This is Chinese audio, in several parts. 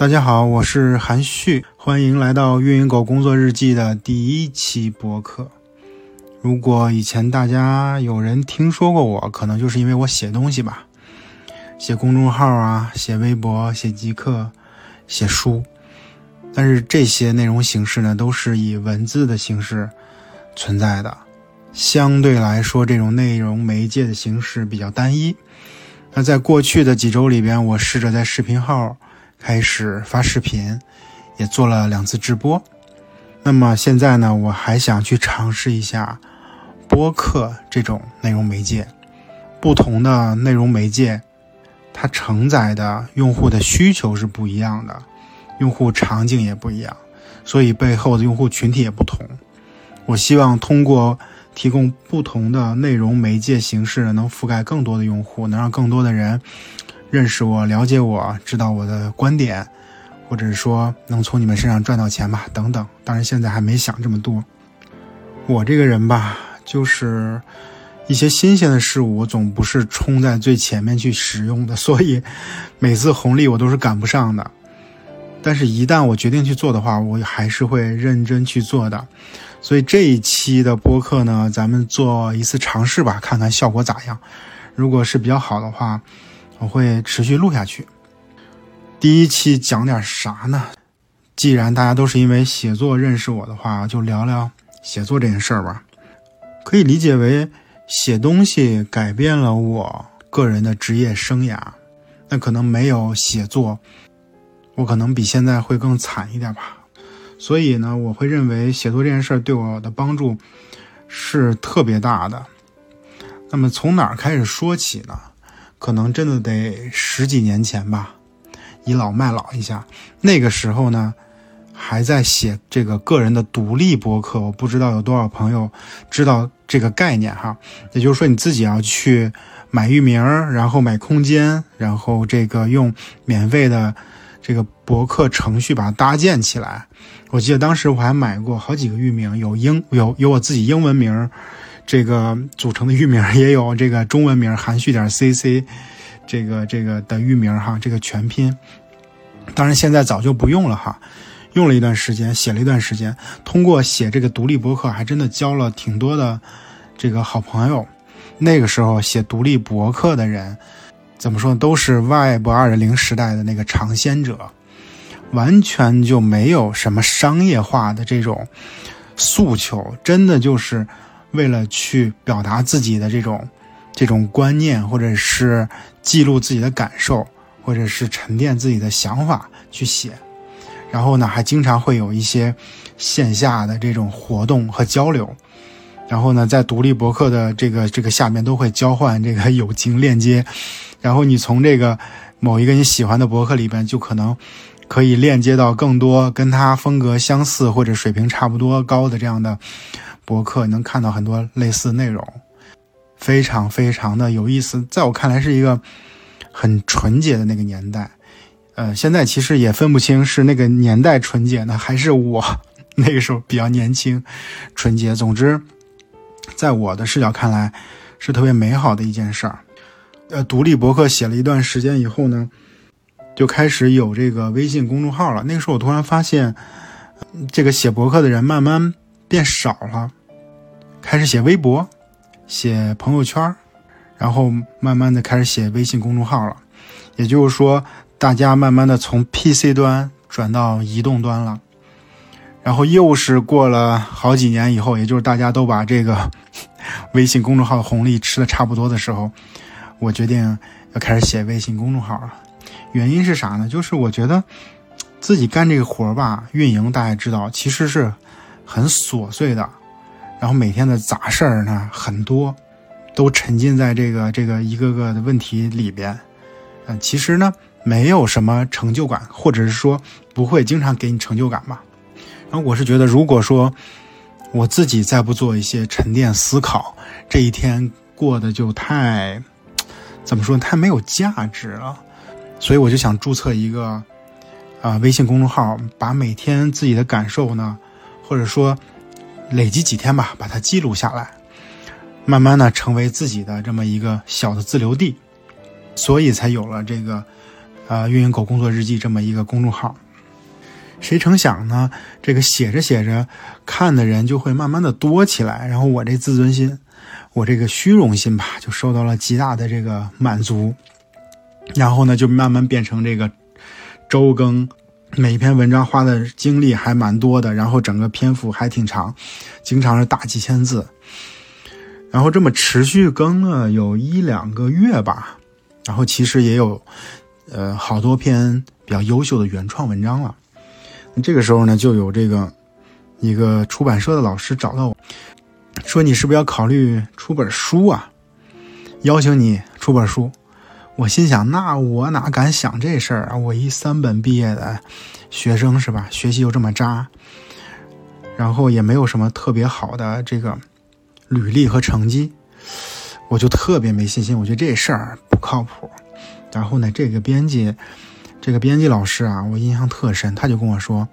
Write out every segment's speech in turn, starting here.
大家好，我是韩旭，欢迎来到运营狗工作日记的第一期播客。如果以前大家有人听说过我，可能就是因为我写东西吧，写公众号啊，写微博，写极客，写书。但是这些内容形式呢，都是以文字的形式存在的，相对来说，这种内容媒介的形式比较单一。那在过去的几周里边，我试着在视频号开始发视频，也做了两次直播。那么现在呢，我还想去尝试一下播客这种内容媒介。不同的内容媒介，它承载的用户的需求是不一样的。用户场景也不一样，所以背后的用户群体也不同。我希望通过提供不同的内容媒介形式，能覆盖更多的用户，能让更多的人认识我、了解我、知道我的观点，或者说能从你们身上赚到钱吧，等等。当然现在还没想这么多。我这个人吧，就是一些新鲜的事物，我总不是冲在最前面去使用的，所以每次红利我都是赶不上的。但是，一旦我决定去做的话，我还是会认真去做的。所以这一期的播客呢，咱们做一次尝试吧，看看效果咋样。如果是比较好的话，我会持续录下去。第一期讲点啥呢？既然大家都是因为写作认识我的话，就聊聊写作这件事儿吧。可以理解为写东西改变了我个人的职业生涯。那可能没有写作。我可能比现在会更惨一点吧，所以呢，我会认为写作这件事儿对我的帮助是特别大的。那么从哪儿开始说起呢？可能真的得十几年前吧，倚老卖老一下。那个时候呢，还在写这个个人的独立博客，我不知道有多少朋友知道这个概念哈。也就是说，你自己要去买域名，然后买空间，然后这个用免费的。这个博客程序把它搭建起来，我记得当时我还买过好几个域名，有英有有我自己英文名，这个组成的域名，也有这个中文名含蓄点 cc，这个这个的域名哈，这个全拼。当然现在早就不用了哈，用了一段时间，写了一段时间，通过写这个独立博客，还真的交了挺多的这个好朋友。那个时候写独立博客的人。怎么说？都是 Web 二点零时代的那个尝鲜者，完全就没有什么商业化的这种诉求，真的就是为了去表达自己的这种这种观念，或者是记录自己的感受，或者是沉淀自己的想法去写。然后呢，还经常会有一些线下的这种活动和交流。然后呢，在独立博客的这个这个下面都会交换这个友情链接。然后你从这个某一个你喜欢的博客里边，就可能可以链接到更多跟他风格相似或者水平差不多高的这样的博客，能看到很多类似内容，非常非常的有意思。在我看来，是一个很纯洁的那个年代。呃，现在其实也分不清是那个年代纯洁呢，还是我那个时候比较年轻纯洁。总之，在我的视角看来，是特别美好的一件事儿。呃，独立博客写了一段时间以后呢，就开始有这个微信公众号了。那个时候我突然发现，这个写博客的人慢慢变少了，开始写微博、写朋友圈，然后慢慢的开始写微信公众号了。也就是说，大家慢慢的从 PC 端转到移动端了。然后又是过了好几年以后，也就是大家都把这个 微信公众号的红利吃的差不多的时候。我决定要开始写微信公众号了，原因是啥呢？就是我觉得自己干这个活儿吧，运营大家知道，其实是很琐碎的，然后每天的杂事儿呢很多，都沉浸在这个这个一个个的问题里边，嗯，其实呢没有什么成就感，或者是说不会经常给你成就感吧。然后我是觉得，如果说我自己再不做一些沉淀思考，这一天过得就太。怎么说？太没有价值了，所以我就想注册一个啊微信公众号，把每天自己的感受呢，或者说累积几天吧，把它记录下来，慢慢的成为自己的这么一个小的自留地，所以才有了这个呃“运营狗工作日记”这么一个公众号。谁成想呢？这个写着写着，看的人就会慢慢的多起来，然后我这自尊心，我这个虚荣心吧，就受到了极大的这个满足。然后呢，就慢慢变成这个周更，每一篇文章花的精力还蛮多的，然后整个篇幅还挺长，经常是大几千字。然后这么持续更了有一两个月吧，然后其实也有，呃，好多篇比较优秀的原创文章了。这个时候呢，就有这个一个出版社的老师找到我，说你是不是要考虑出本书啊？邀请你出本书。我心想，那我哪敢想这事儿啊？我一三本毕业的学生是吧？学习又这么渣，然后也没有什么特别好的这个履历和成绩，我就特别没信心。我觉得这事儿不靠谱。然后呢，这个编辑。这个编辑老师啊，我印象特深，他就跟我说：“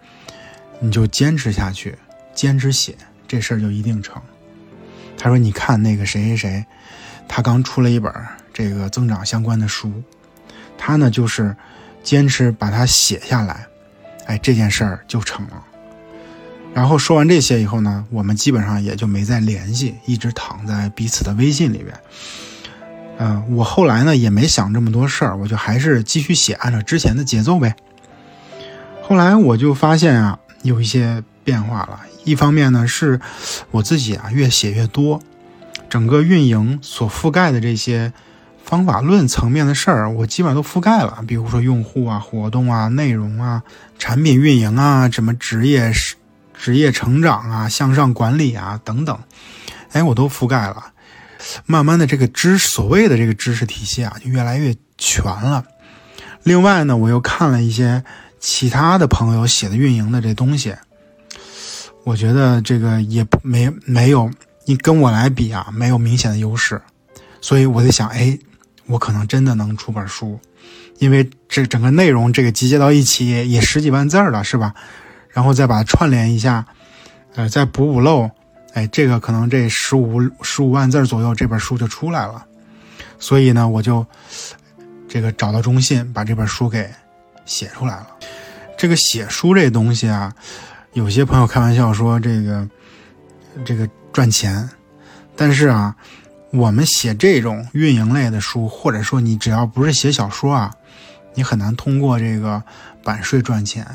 你就坚持下去，坚持写，这事儿就一定成。”他说：“你看那个谁谁谁，他刚出了一本这个增长相关的书，他呢就是坚持把它写下来，哎，这件事儿就成了。”然后说完这些以后呢，我们基本上也就没再联系，一直躺在彼此的微信里边。嗯，我后来呢也没想这么多事儿，我就还是继续写，按照之前的节奏呗。后来我就发现啊，有一些变化了。一方面呢，是我自己啊越写越多，整个运营所覆盖的这些方法论层面的事儿，我基本上都覆盖了。比如说用户啊、活动啊、内容啊、产品运营啊、什么职业职业成长啊、向上管理啊等等，哎，我都覆盖了。慢慢的，这个知所谓的这个知识体系啊，就越来越全了。另外呢，我又看了一些其他的朋友写的运营的这东西，我觉得这个也没没有你跟我来比啊，没有明显的优势。所以我在想，哎，我可能真的能出本书，因为这整个内容这个集结到一起也十几万字了，是吧？然后再把它串联一下，呃，再补补漏。哎，这个可能这十五十五万字左右，这本书就出来了。所以呢，我就这个找到中信，把这本书给写出来了。这个写书这东西啊，有些朋友开玩笑说这个这个赚钱，但是啊，我们写这种运营类的书，或者说你只要不是写小说啊，你很难通过这个版税赚钱，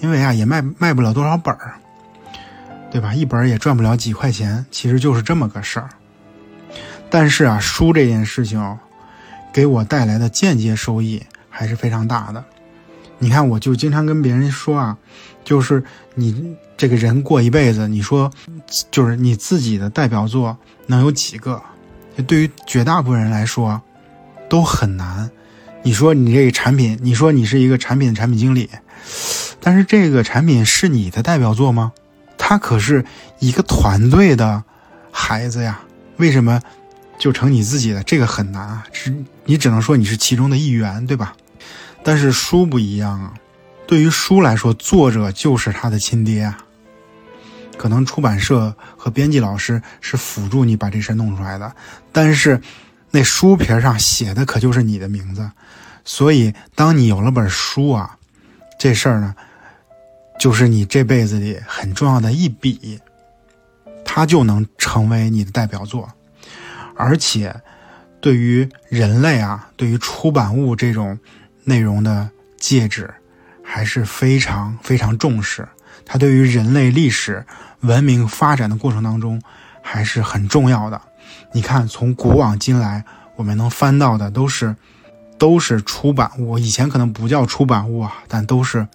因为啊，也卖卖不了多少本儿。对吧？一本儿也赚不了几块钱，其实就是这么个事儿。但是啊，书这件事情，给我带来的间接收益还是非常大的。你看，我就经常跟别人说啊，就是你这个人过一辈子，你说就是你自己的代表作能有几个？对于绝大部分人来说，都很难。你说你这个产品，你说你是一个产品的产品经理，但是这个产品是你的代表作吗？他可是一个团队的孩子呀，为什么就成你自己的？这个很难啊，只你只能说你是其中的一员，对吧？但是书不一样啊，对于书来说，作者就是他的亲爹啊。可能出版社和编辑老师是辅助你把这事弄出来的，但是那书皮上写的可就是你的名字。所以，当你有了本书啊，这事儿呢。就是你这辈子里很重要的一笔，它就能成为你的代表作，而且对于人类啊，对于出版物这种内容的介质，还是非常非常重视。它对于人类历史文明发展的过程当中还是很重要的。你看，从古往今来，我们能翻到的都是都是出版物，以前可能不叫出版物啊，但都是。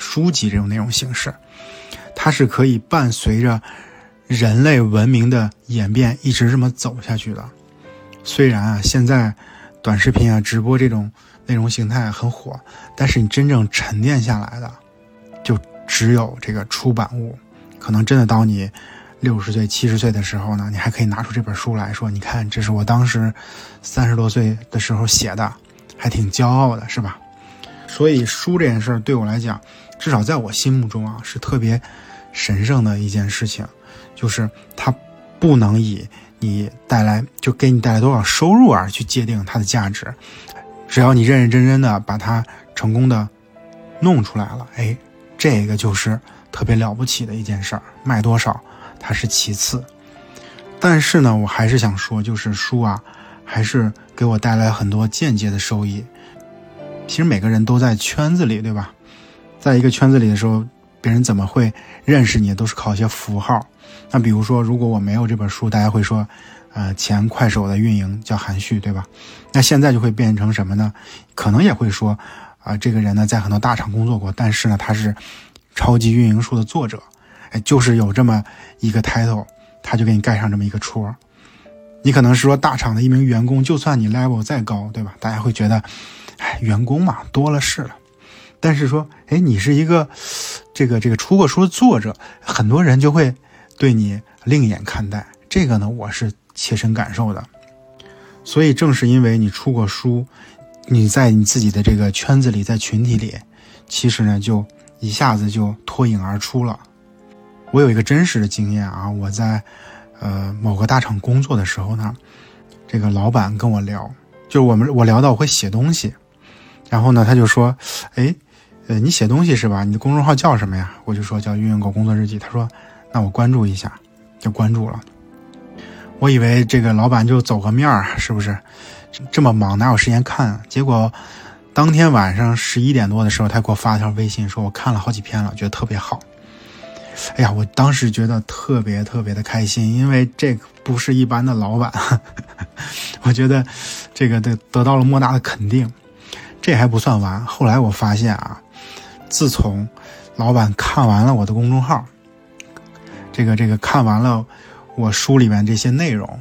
书籍这种内容形式，它是可以伴随着人类文明的演变一直这么走下去的。虽然啊，现在短视频啊、直播这种内容形态很火，但是你真正沉淀下来的，只有这个出版物。可能真的到你六十岁、七十岁的时候呢，你还可以拿出这本书来说：“你看，这是我当时三十多岁的时候写的，还挺骄傲的，是吧？”所以书这件事对我来讲。至少在我心目中啊，是特别神圣的一件事情，就是它不能以你带来就给你带来多少收入而去界定它的价值。只要你认认真真的把它成功的弄出来了，哎，这个就是特别了不起的一件事儿。卖多少，它是其次。但是呢，我还是想说，就是书啊，还是给我带来很多间接的收益。其实每个人都在圈子里，对吧？在一个圈子里的时候，别人怎么会认识你，都是靠一些符号。那比如说，如果我没有这本书，大家会说，呃，前快手的运营叫韩旭，对吧？那现在就会变成什么呢？可能也会说，啊，这个人呢在很多大厂工作过，但是呢他是超级运营书的作者，哎，就是有这么一个 title，他就给你盖上这么一个戳。你可能是说大厂的一名员工，就算你 level 再高，对吧？大家会觉得，哎，员工嘛多了是了。但是说，哎，你是一个这个这个出过书的作者，很多人就会对你另眼看待。这个呢，我是切身感受的。所以正是因为你出过书，你在你自己的这个圈子里，在群体里，其实呢，就一下子就脱颖而出了。我有一个真实的经验啊，我在呃某个大厂工作的时候呢，这个老板跟我聊，就是我们我聊到我会写东西，然后呢，他就说，哎。呃，你写东西是吧？你的公众号叫什么呀？我就说叫“运营狗工作日记”。他说：“那我关注一下，就关注了。”我以为这个老板就走个面儿，是不是？这么忙哪有时间看？结果当天晚上十一点多的时候，他给我发条微信，说我看了好几篇了，觉得特别好。哎呀，我当时觉得特别特别的开心，因为这个不是一般的老板，我觉得这个得得到了莫大的肯定。这还不算完，后来我发现啊。自从老板看完了我的公众号，这个这个看完了我书里面这些内容，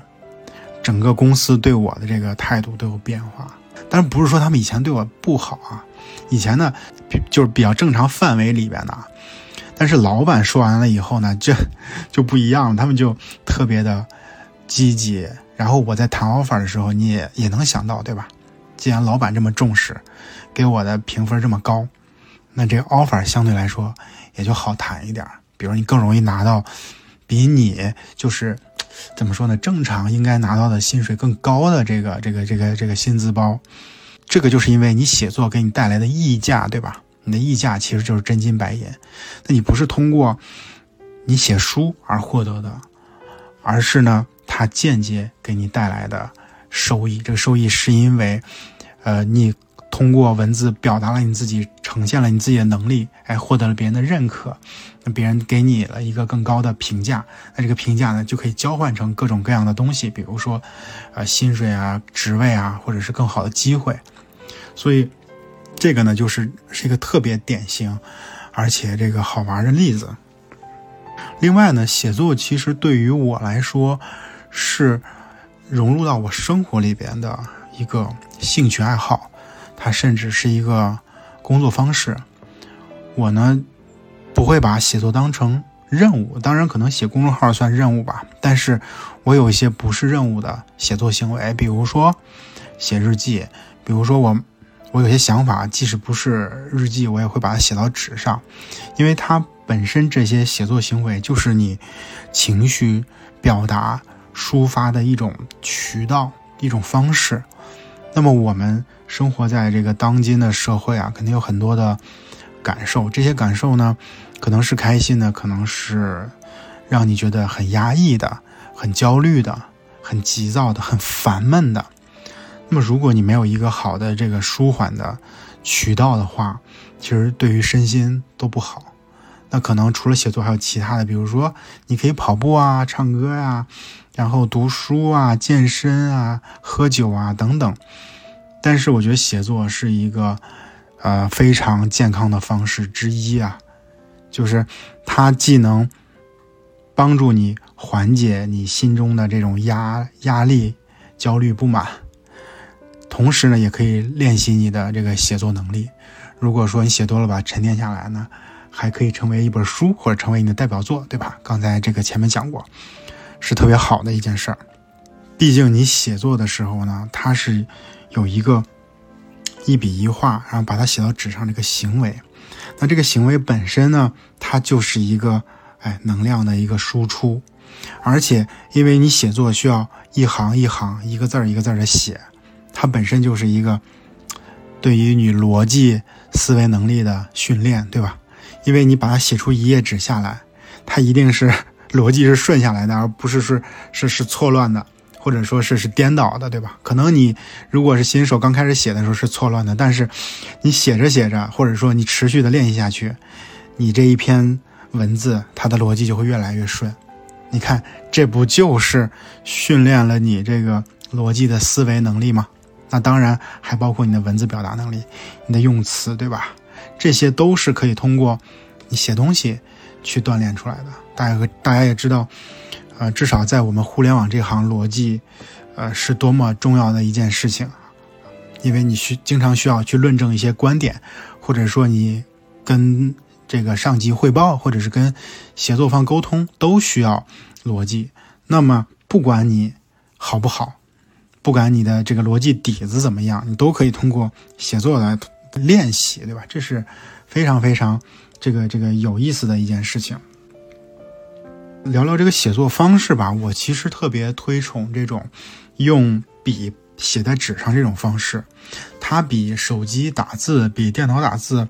整个公司对我的这个态度都有变化。但是不是说他们以前对我不好啊？以前呢，就是比较正常范围里边的。但是老板说完了以后呢，这就不一样了，他们就特别的积极。然后我在谈 offer 的时候，你也也能想到，对吧？既然老板这么重视，给我的评分这么高。那这 offer 相对来说也就好谈一点，比如你更容易拿到比你就是怎么说呢，正常应该拿到的薪水更高的这个这个这个这个薪资包。这个就是因为你写作给你带来的溢价，对吧？你的溢价其实就是真金白银。那你不是通过你写书而获得的，而是呢，它间接给你带来的收益。这个收益是因为，呃，你。通过文字表达了你自己，呈现了你自己的能力，哎，获得了别人的认可，那别人给你了一个更高的评价，那这个评价呢就可以交换成各种各样的东西，比如说，呃，薪水啊、职位啊，或者是更好的机会。所以，这个呢就是是一个特别典型，而且这个好玩的例子。另外呢，写作其实对于我来说，是融入到我生活里边的一个兴趣爱好。它甚至是一个工作方式。我呢，不会把写作当成任务。当然，可能写公众号算任务吧。但是，我有一些不是任务的写作行为，比如说写日记。比如说，我我有些想法，即使不是日记，我也会把它写到纸上，因为它本身这些写作行为就是你情绪表达、抒发的一种渠道、一种方式。那么我们生活在这个当今的社会啊，肯定有很多的感受。这些感受呢，可能是开心的，可能是让你觉得很压抑的、很焦虑的、很急躁的、很烦闷的。那么，如果你没有一个好的这个舒缓的渠道的话，其实对于身心都不好。那可能除了写作，还有其他的，比如说你可以跑步啊、唱歌呀。然后读书啊、健身啊、喝酒啊等等，但是我觉得写作是一个，呃，非常健康的方式之一啊，就是它既能帮助你缓解你心中的这种压压力、焦虑、不满，同时呢，也可以练习你的这个写作能力。如果说你写多了吧，沉淀下来呢，还可以成为一本书或者成为你的代表作，对吧？刚才这个前面讲过。是特别好的一件事儿，毕竟你写作的时候呢，它是有一个一笔一画，然后把它写到纸上这个行为。那这个行为本身呢，它就是一个哎能量的一个输出，而且因为你写作需要一行一行、一个字儿一个字儿的写，它本身就是一个对于你逻辑思维能力的训练，对吧？因为你把它写出一页纸下来，它一定是逻辑是顺下来的，而不是是是是错乱的，或者说是是颠倒的，对吧？可能你如果是新手刚开始写的时候是错乱的，但是你写着写着，或者说你持续的练习下去，你这一篇文字它的逻辑就会越来越顺。你看，这不就是训练了你这个逻辑的思维能力吗？那当然还包括你的文字表达能力，你的用词，对吧？这些都是可以通过你写东西去锻炼出来的。大家大家也知道，呃，至少在我们互联网这行，逻辑，呃，是多么重要的一件事情。因为你需经常需要去论证一些观点，或者说你跟这个上级汇报，或者是跟协作方沟通，都需要逻辑。那么不管你好不好。不管你的这个逻辑底子怎么样，你都可以通过写作来练习，对吧？这是非常非常这个这个有意思的一件事情。聊聊这个写作方式吧，我其实特别推崇这种用笔写在纸上这种方式，它比手机打字、比电脑打字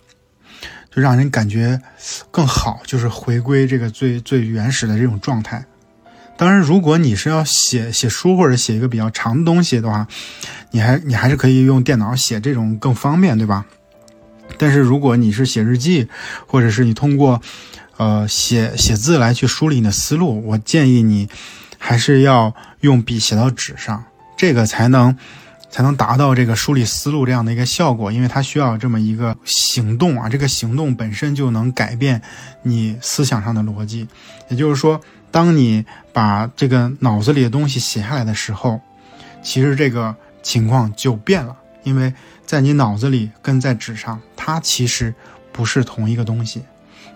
就让人感觉更好，就是回归这个最最原始的这种状态。当然，如果你是要写写书或者写一个比较长的东西的话，你还你还是可以用电脑写，这种更方便，对吧？但是如果你是写日记，或者是你通过呃写写字来去梳理你的思路，我建议你还是要用笔写到纸上，这个才能才能达到这个梳理思路这样的一个效果，因为它需要这么一个行动啊，这个行动本身就能改变你思想上的逻辑，也就是说。当你把这个脑子里的东西写下来的时候，其实这个情况就变了，因为在你脑子里跟在纸上，它其实不是同一个东西。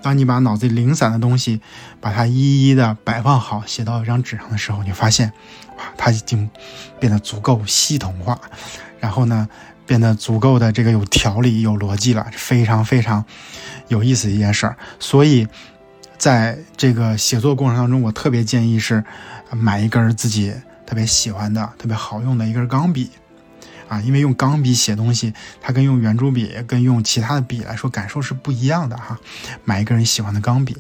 当你把脑子里零散的东西，把它一一的摆放好，写到一张纸上的时候，你发现，哇，它已经变得足够系统化，然后呢，变得足够的这个有条理、有逻辑了，非常非常有意思的一件事儿。所以。在这个写作过程当中，我特别建议是买一根自己特别喜欢的、特别好用的一根钢笔，啊，因为用钢笔写东西，它跟用圆珠笔、跟用其他的笔来说，感受是不一样的哈。买一个人喜欢的钢笔，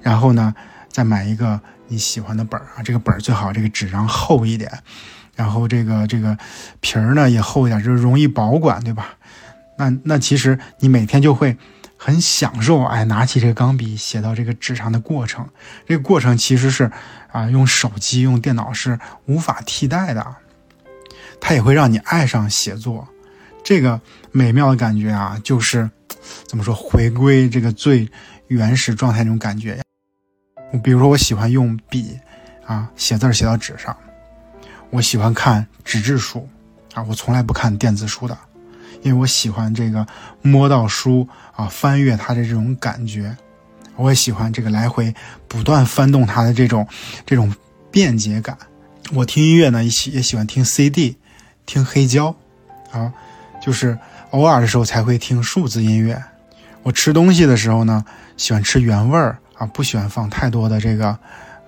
然后呢，再买一个你喜欢的本儿啊，这个本儿最好这个纸张厚一点，然后这个这个皮儿呢也厚一点，就是容易保管，对吧？那那其实你每天就会。很享受，哎，拿起这个钢笔写到这个纸上的过程，这个过程其实是啊，用手机、用电脑是无法替代的。它也会让你爱上写作，这个美妙的感觉啊，就是怎么说，回归这个最原始状态那种感觉。比如说，我喜欢用笔啊写字写到纸上，我喜欢看纸质书啊，我从来不看电子书的。因为我喜欢这个摸到书啊，翻阅它的这种感觉，我也喜欢这个来回不断翻动它的这种这种便捷感。我听音乐呢，也喜也喜欢听 CD，听黑胶，啊，就是偶尔的时候才会听数字音乐。我吃东西的时候呢，喜欢吃原味儿啊，不喜欢放太多的这个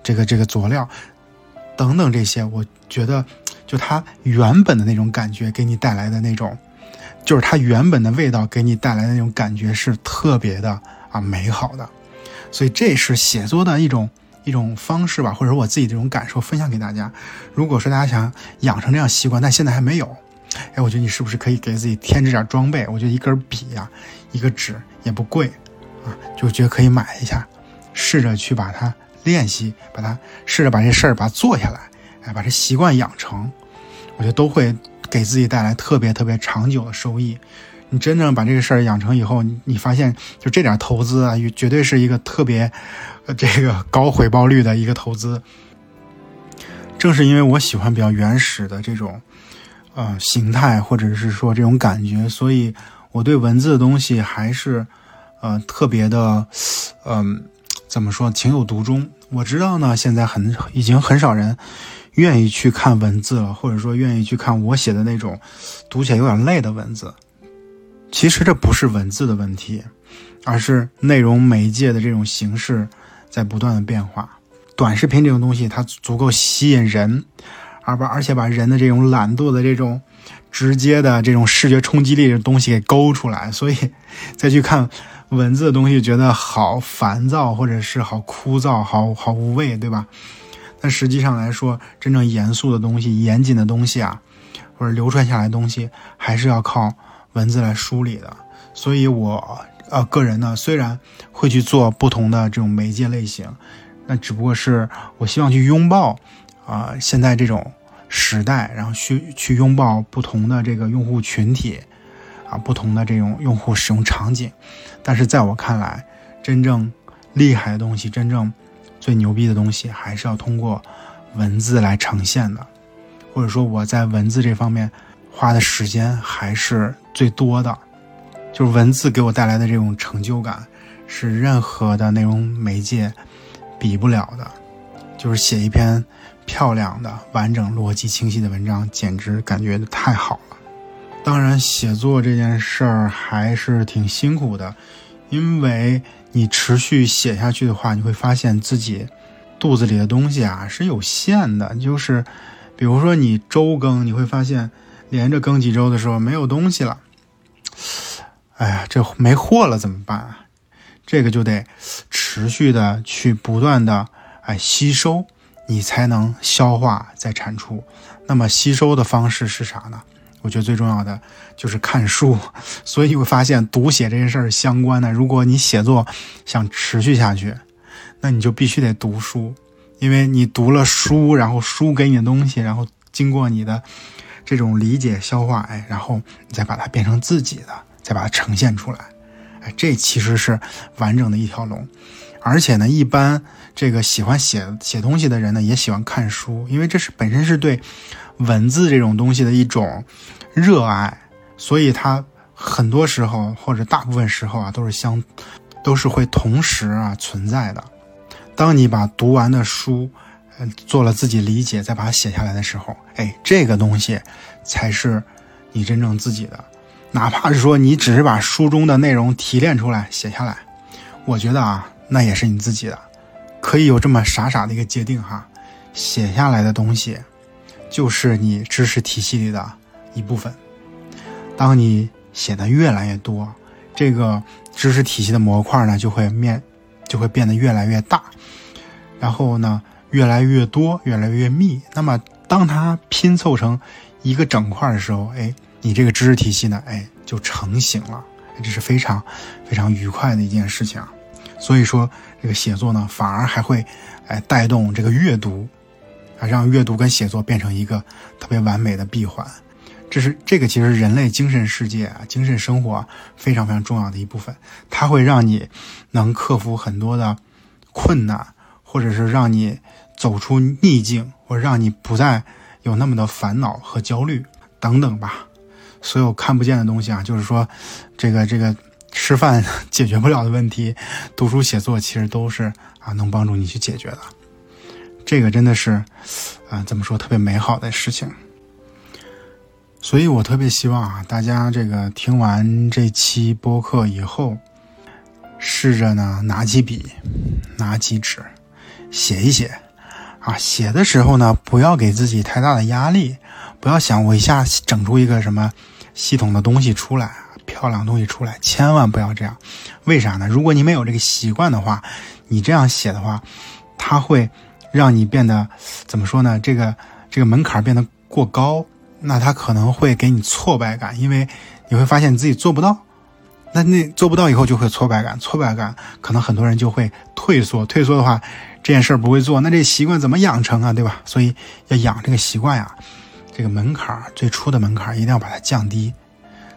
这个这个佐料等等这些。我觉得就它原本的那种感觉，给你带来的那种。就是它原本的味道给你带来的那种感觉是特别的啊美好的，所以这是写作的一种一种方式吧，或者我自己这种感受分享给大家。如果说大家想养成这样习惯，但现在还没有，哎，我觉得你是不是可以给自己添置点装备？我觉得一根笔呀，一个纸也不贵啊，就觉得可以买一下，试着去把它练习，把它试着把这事儿把它做下来，哎，把这习惯养成，我觉得都会。给自己带来特别特别长久的收益，你真正把这个事儿养成以后，你你发现就这点投资啊，绝对是一个特别，呃，这个高回报率的一个投资。正是因为我喜欢比较原始的这种，呃，形态或者是说这种感觉，所以我对文字的东西还是，呃，特别的，嗯，怎么说，情有独钟。我知道呢，现在很已经很少人。愿意去看文字了，或者说愿意去看我写的那种读起来有点累的文字。其实这不是文字的问题，而是内容媒介的这种形式在不断的变化。短视频这种东西它足够吸引人，而把而且把人的这种懒惰的这种直接的这种视觉冲击力的东西给勾出来，所以再去看文字的东西，觉得好烦躁，或者是好枯燥，好好无味，对吧？但实际上来说，真正严肃的东西、严谨的东西啊，或者流传下来的东西，还是要靠文字来梳理的。所以，我呃个人呢，虽然会去做不同的这种媒介类型，那只不过是我希望去拥抱啊现在这种。时代，然后去去拥抱不同的这个用户群体，啊，不同的这种用户使用场景。但是在我看来，真正厉害的东西，真正最牛逼的东西，还是要通过文字来呈现的。或者说，我在文字这方面花的时间还是最多的。就是文字给我带来的这种成就感，是任何的内容媒介比不了的。就是写一篇。漂亮的、完整、逻辑清晰的文章，简直感觉太好了。当然，写作这件事儿还是挺辛苦的，因为你持续写下去的话，你会发现自己肚子里的东西啊是有限的。就是，比如说你周更，你会发现连着更几周的时候没有东西了。哎呀，这没货了怎么办啊？这个就得持续的去不断的哎吸收。你才能消化再产出，那么吸收的方式是啥呢？我觉得最重要的就是看书。所以你会发现读写这件事儿相关的。如果你写作想持续下去，那你就必须得读书，因为你读了书，然后书给你的东西，然后经过你的这种理解消化，哎，然后你再把它变成自己的，再把它呈现出来，哎，这其实是完整的一条龙。而且呢，一般这个喜欢写写东西的人呢，也喜欢看书，因为这是本身是对文字这种东西的一种热爱，所以他很多时候或者大部分时候啊，都是相都是会同时啊存在的。当你把读完的书，做了自己理解，再把它写下来的时候，哎，这个东西才是你真正自己的。哪怕是说你只是把书中的内容提炼出来写下来，我觉得啊。那也是你自己的，可以有这么傻傻的一个界定哈，写下来的东西，就是你知识体系里的一部分。当你写的越来越多，这个知识体系的模块呢就会面就会变得越来越大，然后呢越来越多，越来越密。那么当它拼凑成一个整块的时候，哎，你这个知识体系呢，哎就成型了，这是非常非常愉快的一件事情。所以说，这个写作呢，反而还会，哎，带动这个阅读，啊，让阅读跟写作变成一个特别完美的闭环。这是这个其实人类精神世界啊，精神生活非常非常重要的一部分。它会让你能克服很多的困难，或者是让你走出逆境，或让你不再有那么的烦恼和焦虑等等吧。所有看不见的东西啊，就是说，这个这个。吃饭 解决不了的问题，读书写作其实都是啊能帮助你去解决的。这个真的是啊怎么说特别美好的事情。所以我特别希望啊大家这个听完这期播客以后，试着呢拿起笔，拿起纸，写一写啊。写的时候呢不要给自己太大的压力，不要想我一下整出一个什么系统的东西出来。漂亮东西出来，千万不要这样。为啥呢？如果你没有这个习惯的话，你这样写的话，它会让你变得怎么说呢？这个这个门槛变得过高，那它可能会给你挫败感，因为你会发现你自己做不到。那那做不到以后就会挫败感，挫败感可能很多人就会退缩，退缩的话，这件事儿不会做，那这习惯怎么养成啊？对吧？所以要养这个习惯呀，这个门槛最初的门槛一定要把它降低。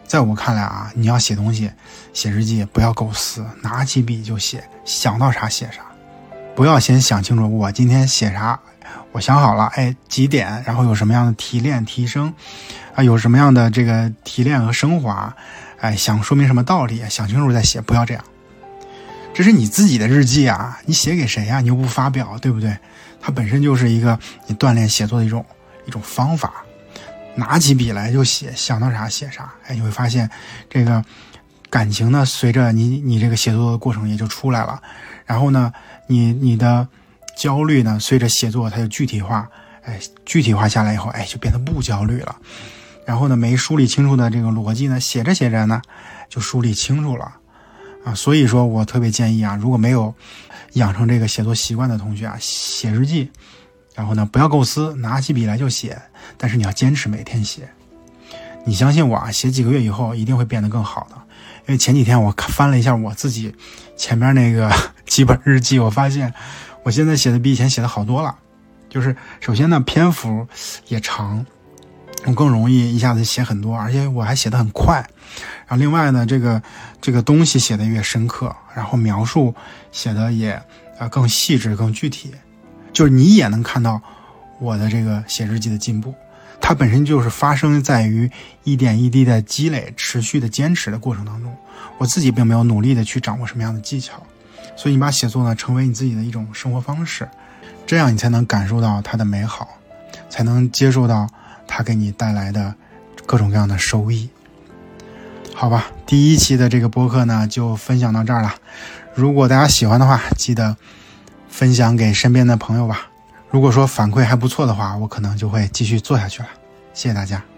在我看来啊，你要写东西、写日记，不要构思，拿起笔就写，想到啥写啥，不要先想清楚我今天写啥，我想好了，哎，几点，然后有什么样的提炼提升，啊，有什么样的这个提炼和升华，哎，想说明什么道理，想清楚再写，不要这样，这是你自己的日记啊，你写给谁呀？你又不发表，对不对？它本身就是一个你锻炼写作的一种一种方法。拿起笔来就写，想到啥写啥。哎，你会发现，这个感情呢，随着你你这个写作的过程也就出来了。然后呢，你你的焦虑呢，随着写作它就具体化。哎，具体化下来以后，哎，就变得不焦虑了。然后呢，没梳理清楚的这个逻辑呢，写着写着呢，就梳理清楚了啊。所以说我特别建议啊，如果没有养成这个写作习惯的同学啊，写日记，然后呢，不要构思，拿起笔来就写，但是你要坚持每天写。你相信我啊，写几个月以后一定会变得更好的。因为前几天我翻了一下我自己前面那个 几本日记，我发现我现在写的比以前写的好多了。就是首先呢，篇幅也长，我更容易一下子写很多，而且我还写的很快。然后另外呢，这个这个东西写的越深刻，然后描述写的也啊更细致、更具体，就是你也能看到我的这个写日记的进步。它本身就是发生在于一点一滴的积累、持续的坚持的过程当中。我自己并没有努力的去掌握什么样的技巧，所以你把写作呢成为你自己的一种生活方式，这样你才能感受到它的美好，才能接受到它给你带来的各种各样的收益。好吧，第一期的这个播客呢就分享到这儿了。如果大家喜欢的话，记得分享给身边的朋友吧。如果说反馈还不错的话，我可能就会继续做下去了。谢谢大家。